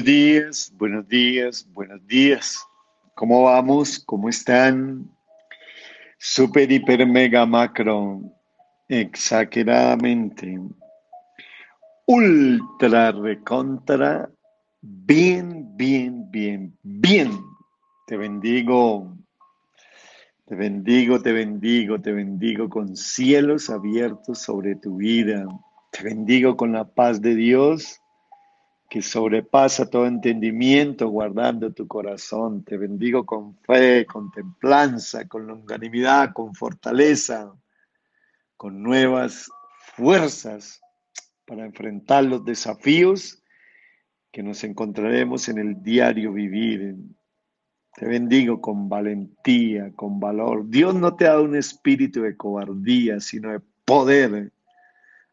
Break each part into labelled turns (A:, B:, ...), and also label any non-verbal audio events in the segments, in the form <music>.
A: Buenos días, buenos días, buenos días. ¿Cómo vamos? ¿Cómo están? Super, hiper, mega, macro. Exageradamente. Ultra, recontra. Bien, bien, bien, bien. Te bendigo. Te bendigo, te bendigo, te bendigo con cielos abiertos sobre tu vida. Te bendigo con la paz de Dios que sobrepasa todo entendimiento, guardando tu corazón. Te bendigo con fe, con templanza, con longanimidad, con fortaleza, con nuevas fuerzas para enfrentar los desafíos que nos encontraremos en el diario vivir. Te bendigo con valentía, con valor. Dios no te ha dado un espíritu de cobardía, sino de poder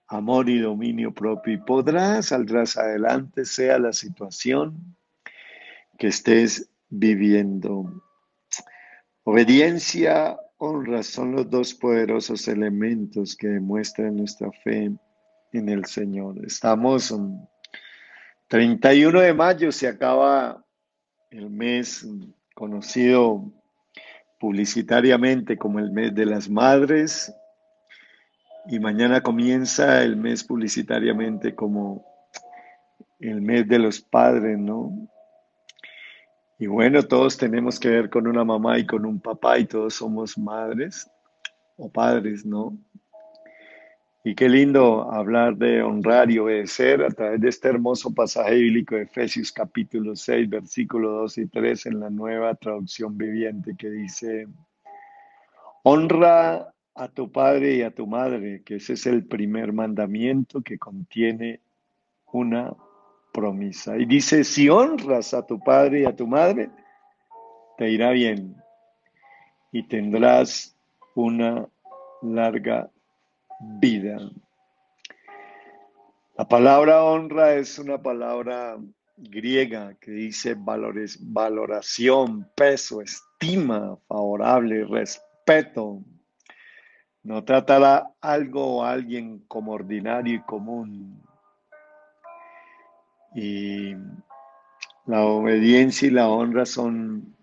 A: amor y dominio propio y podrás, saldrás adelante, sea la situación que estés viviendo. Obediencia, honra son los dos poderosos elementos que demuestran nuestra fe en el Señor. Estamos en 31 de mayo, se acaba el mes conocido publicitariamente como el mes de las madres, y mañana comienza el mes publicitariamente como el mes de los padres, ¿no? Y bueno, todos tenemos que ver con una mamá y con un papá y todos somos madres o padres, ¿no? Y qué lindo hablar de honrar y obedecer a través de este hermoso pasaje bíblico de Efesios capítulo 6, versículo 2 y 3 en la nueva traducción viviente que dice, honra a tu padre y a tu madre, que ese es el primer mandamiento que contiene una promesa. Y dice, si honras a tu padre y a tu madre, te irá bien y tendrás una larga vida. La palabra honra es una palabra griega que dice valores, valoración, peso, estima favorable, respeto, no tratará algo o alguien como ordinario y común. Y la obediencia y la honra son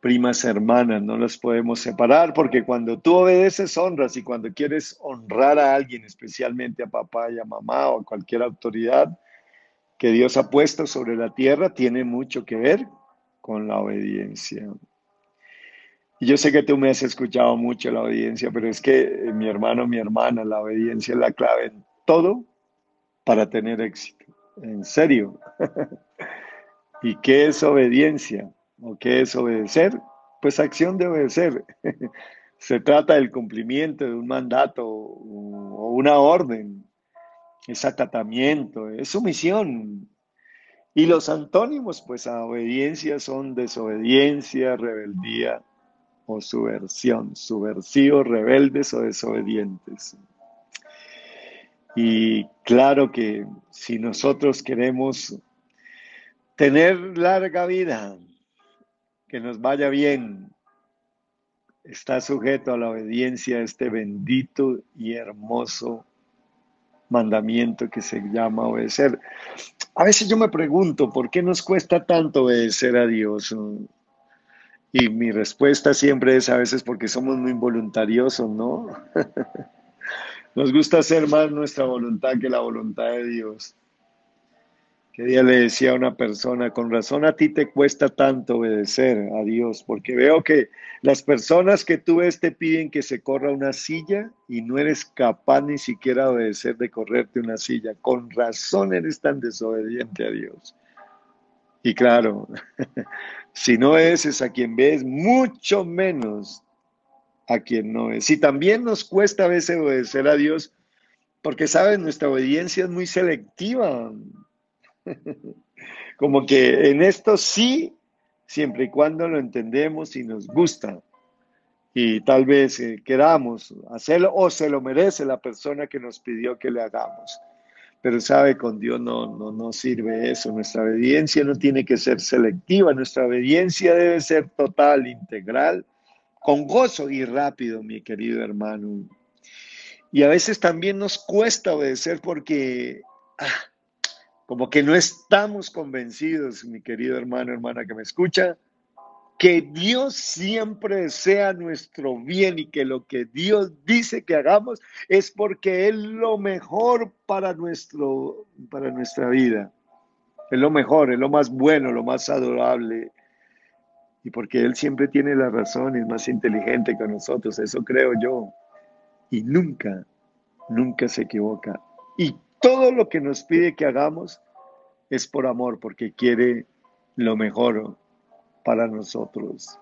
A: primas hermanas, no las podemos separar porque cuando tú obedeces honras y cuando quieres honrar a alguien, especialmente a papá y a mamá o a cualquier autoridad que Dios ha puesto sobre la tierra, tiene mucho que ver con la obediencia. Yo sé que tú me has escuchado mucho la obediencia, pero es que eh, mi hermano, mi hermana, la obediencia es la clave en todo para tener éxito. En serio. <laughs> ¿Y qué es obediencia? ¿O qué es obedecer? Pues acción de obedecer. <laughs> Se trata del cumplimiento de un mandato o una orden. Es acatamiento, es sumisión. Y los antónimos, pues a obediencia son desobediencia, rebeldía, o subversión, subversivos, rebeldes o desobedientes. Y claro que si nosotros queremos tener larga vida, que nos vaya bien, está sujeto a la obediencia a este bendito y hermoso mandamiento que se llama obedecer. A veces yo me pregunto, ¿por qué nos cuesta tanto obedecer a Dios? Y mi respuesta siempre es a veces porque somos muy voluntariosos, ¿no? <laughs> Nos gusta hacer más nuestra voluntad que la voluntad de Dios. Que día le decía a una persona, con razón a ti te cuesta tanto obedecer a Dios, porque veo que las personas que tú ves te piden que se corra una silla y no eres capaz ni siquiera de obedecer de correrte una silla. Con razón eres tan desobediente a Dios. Y claro, <laughs> Si no es a quien ves, mucho menos a quien no es. Y también nos cuesta a veces obedecer a Dios, porque, ¿sabes? Nuestra obediencia es muy selectiva. <laughs> Como que en esto sí, siempre y cuando lo entendemos y nos gusta. Y tal vez eh, queramos hacerlo o se lo merece la persona que nos pidió que le hagamos. Pero sabe, con Dios no, no, no sirve eso. Nuestra obediencia no tiene que ser selectiva, nuestra obediencia debe ser total, integral, con gozo y rápido, mi querido hermano. Y a veces también nos cuesta obedecer porque ah, como que no estamos convencidos, mi querido hermano, hermana que me escucha, que Dios siempre sea nuestro bien y que lo que Dios dice que hagamos es porque es lo mejor para, nuestro, para nuestra vida. Es lo mejor, es lo más bueno, lo más adorable. Y porque Él siempre tiene la razón es más inteligente que nosotros, eso creo yo. Y nunca, nunca se equivoca. Y todo lo que nos pide que hagamos es por amor, porque quiere lo mejor para nosotros.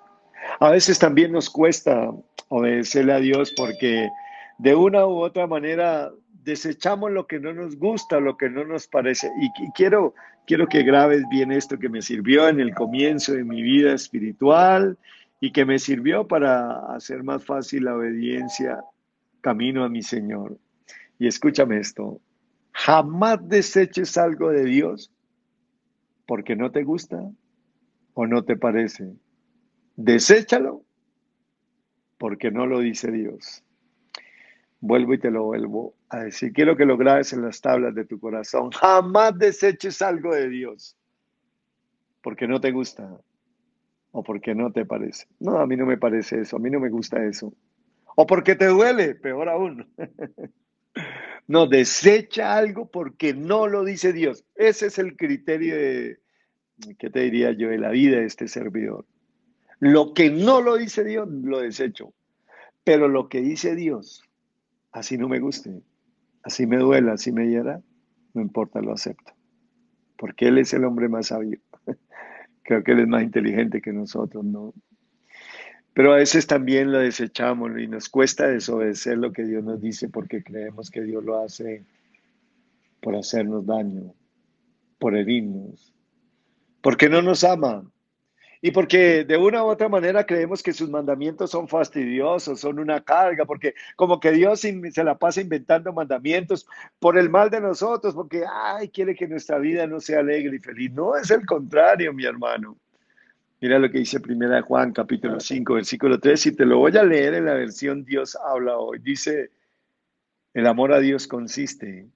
A: A veces también nos cuesta obedecerle a Dios porque de una u otra manera desechamos lo que no nos gusta, lo que no nos parece. Y, quiero, quiero que grabes bien esto que me sirvió en el comienzo de mi vida espiritual y que me sirvió para hacer más fácil la obediencia camino a mi Señor. Y escúchame esto, jamás deseches algo de Dios porque no te gusta o no te parece. Deséchalo porque no lo dice Dios. Vuelvo y te lo vuelvo a decir. Quiero que lo grabes en las tablas de tu corazón. Jamás deseches algo de Dios porque no te gusta o porque no te parece. No, a mí no me parece eso, a mí no me gusta eso. O porque te duele, peor aún. <laughs> No, desecha algo porque no lo dice Dios. Ese es el criterio de, ¿qué te diría yo?, de la vida de este servidor. Lo que no lo dice Dios, lo desecho. Pero lo que dice Dios, así no me guste, así me duela, así me hiera, no importa, lo acepto. Porque Él es el hombre más sabio. <laughs> Creo que Él es más inteligente que nosotros, ¿no? Pero a veces también lo desechamos y nos cuesta desobedecer lo que Dios nos dice porque creemos que Dios lo hace por hacernos daño, por herirnos, porque no nos ama y porque de una u otra manera creemos que sus mandamientos son fastidiosos, son una carga, porque como que Dios se la pasa inventando mandamientos por el mal de nosotros, porque, ay, quiere que nuestra vida no sea alegre y feliz. No, es el contrario, mi hermano. Mira lo que dice Primera Juan, capítulo 5, versículo 3, y te lo voy a leer en la versión Dios habla hoy. Dice, el amor a Dios consiste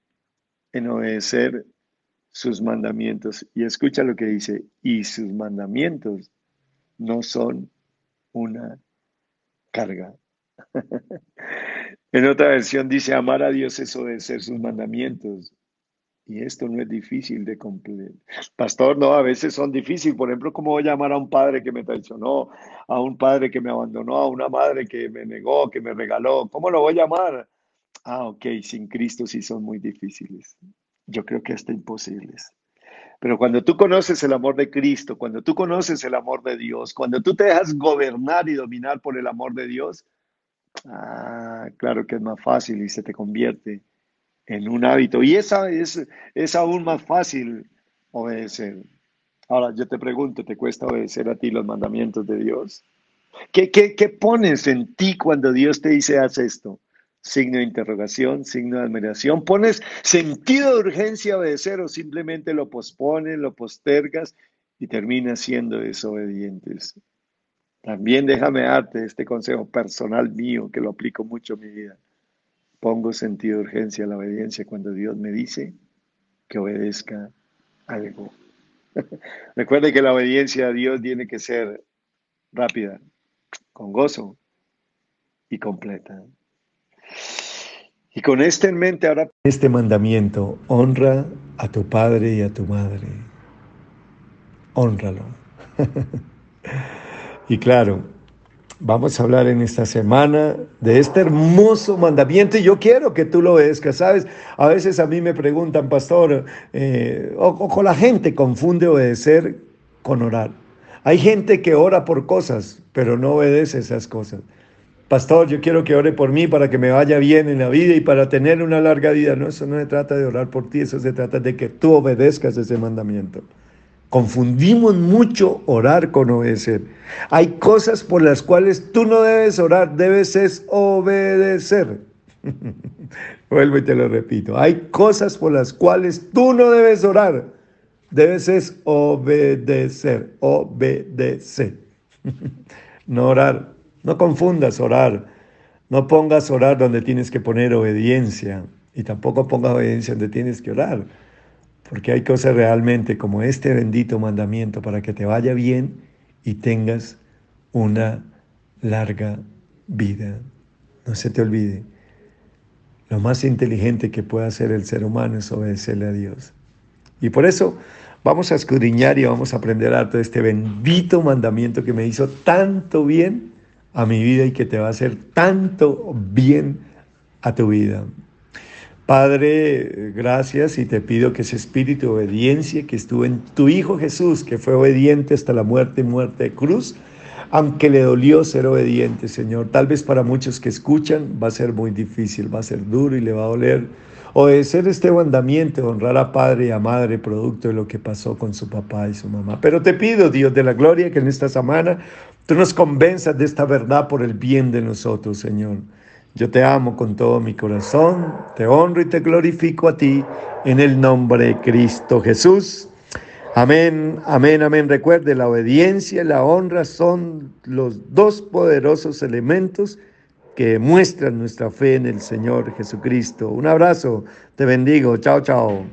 A: en obedecer sus mandamientos. Y escucha lo que dice, y sus mandamientos no son una carga. <laughs> en otra versión dice, amar a Dios es obedecer sus mandamientos. Y esto no es difícil de cumplir. Pastor, no, a veces son difíciles. Por ejemplo, ¿cómo voy a llamar a un padre que me traicionó, a un padre que me abandonó, a una madre que me negó, que me regaló? ¿Cómo lo voy a llamar? Ah, ok, sin Cristo sí son muy difíciles. Yo creo que hasta imposibles. Pero cuando tú conoces el amor de Cristo, cuando tú conoces el amor de Dios, cuando tú te dejas gobernar y dominar por el amor de Dios, ah, claro que es más fácil y se te convierte en un hábito. Y es aún más fácil obedecer. Ahora yo te pregunto, ¿te cuesta obedecer a ti los mandamientos de Dios? ¿Qué, qué, qué pones en ti cuando Dios te dice haz esto? Signo de interrogación, signo de admiración. ¿Pones sentido de urgencia a obedecer o simplemente lo pospones, lo postergas y terminas siendo desobedientes? También déjame darte este consejo personal mío que lo aplico mucho en mi vida. Pongo sentido de urgencia a la obediencia cuando Dios me dice que obedezca algo. <laughs> Recuerde que la obediencia a Dios tiene que ser rápida, con gozo y completa. Y con este en mente ahora... Este mandamiento, honra a tu padre y a tu madre. Honralo. <laughs> y claro, Vamos a hablar en esta semana de este hermoso mandamiento y yo quiero que tú lo obedezcas, ¿sabes? A veces a mí me preguntan, pastor, eh, ojo, la gente confunde obedecer con orar. Hay gente que ora por cosas, pero no obedece esas cosas. Pastor, yo quiero que ore por mí para que me vaya bien en la vida y para tener una larga vida. No, eso no se trata de orar por ti, eso se trata de que tú obedezcas ese mandamiento. Confundimos mucho orar con obedecer. Hay cosas por las cuales tú no debes orar, debes es obedecer. <laughs> Vuelvo y te lo repito. Hay cosas por las cuales tú no debes orar, debes es obedecer, obedecer. <laughs> no orar, no confundas orar, no pongas orar donde tienes que poner obediencia y tampoco pongas obediencia donde tienes que orar. porque hay cosas realmente como este bendito mandamiento para que te vaya bien y tengas una larga vida. No se te olvide, lo más inteligente que puede hacer el ser humano es obedecerle a Dios. Y por eso vamos a escudriñar y vamos a aprender harto de este bendito mandamiento que me hizo tanto bien a mi vida y que te va a hacer tanto bien a tu vida. Padre, gracias y te pido que ese espíritu de obediencia que estuvo en tu Hijo Jesús, que fue obediente hasta la muerte y muerte de cruz, aunque le dolió ser obediente, Señor. Tal vez para muchos que escuchan va a ser muy difícil, va a ser duro y le va a doler obedecer este mandamiento, honrar a padre y a madre, producto de lo que pasó con su papá y su mamá. Pero te pido, Dios de la gloria, que en esta semana tú nos convenzas de esta verdad por el bien de nosotros, Señor. Yo te amo con todo mi corazón, te honro y te glorifico a ti en el nombre de Cristo Jesús. Amén, amén, amén. Recuerde, la obediencia y la honra son los dos poderosos elementos que muestran nuestra fe en el Señor Jesucristo. Un abrazo, te bendigo, chao, chao.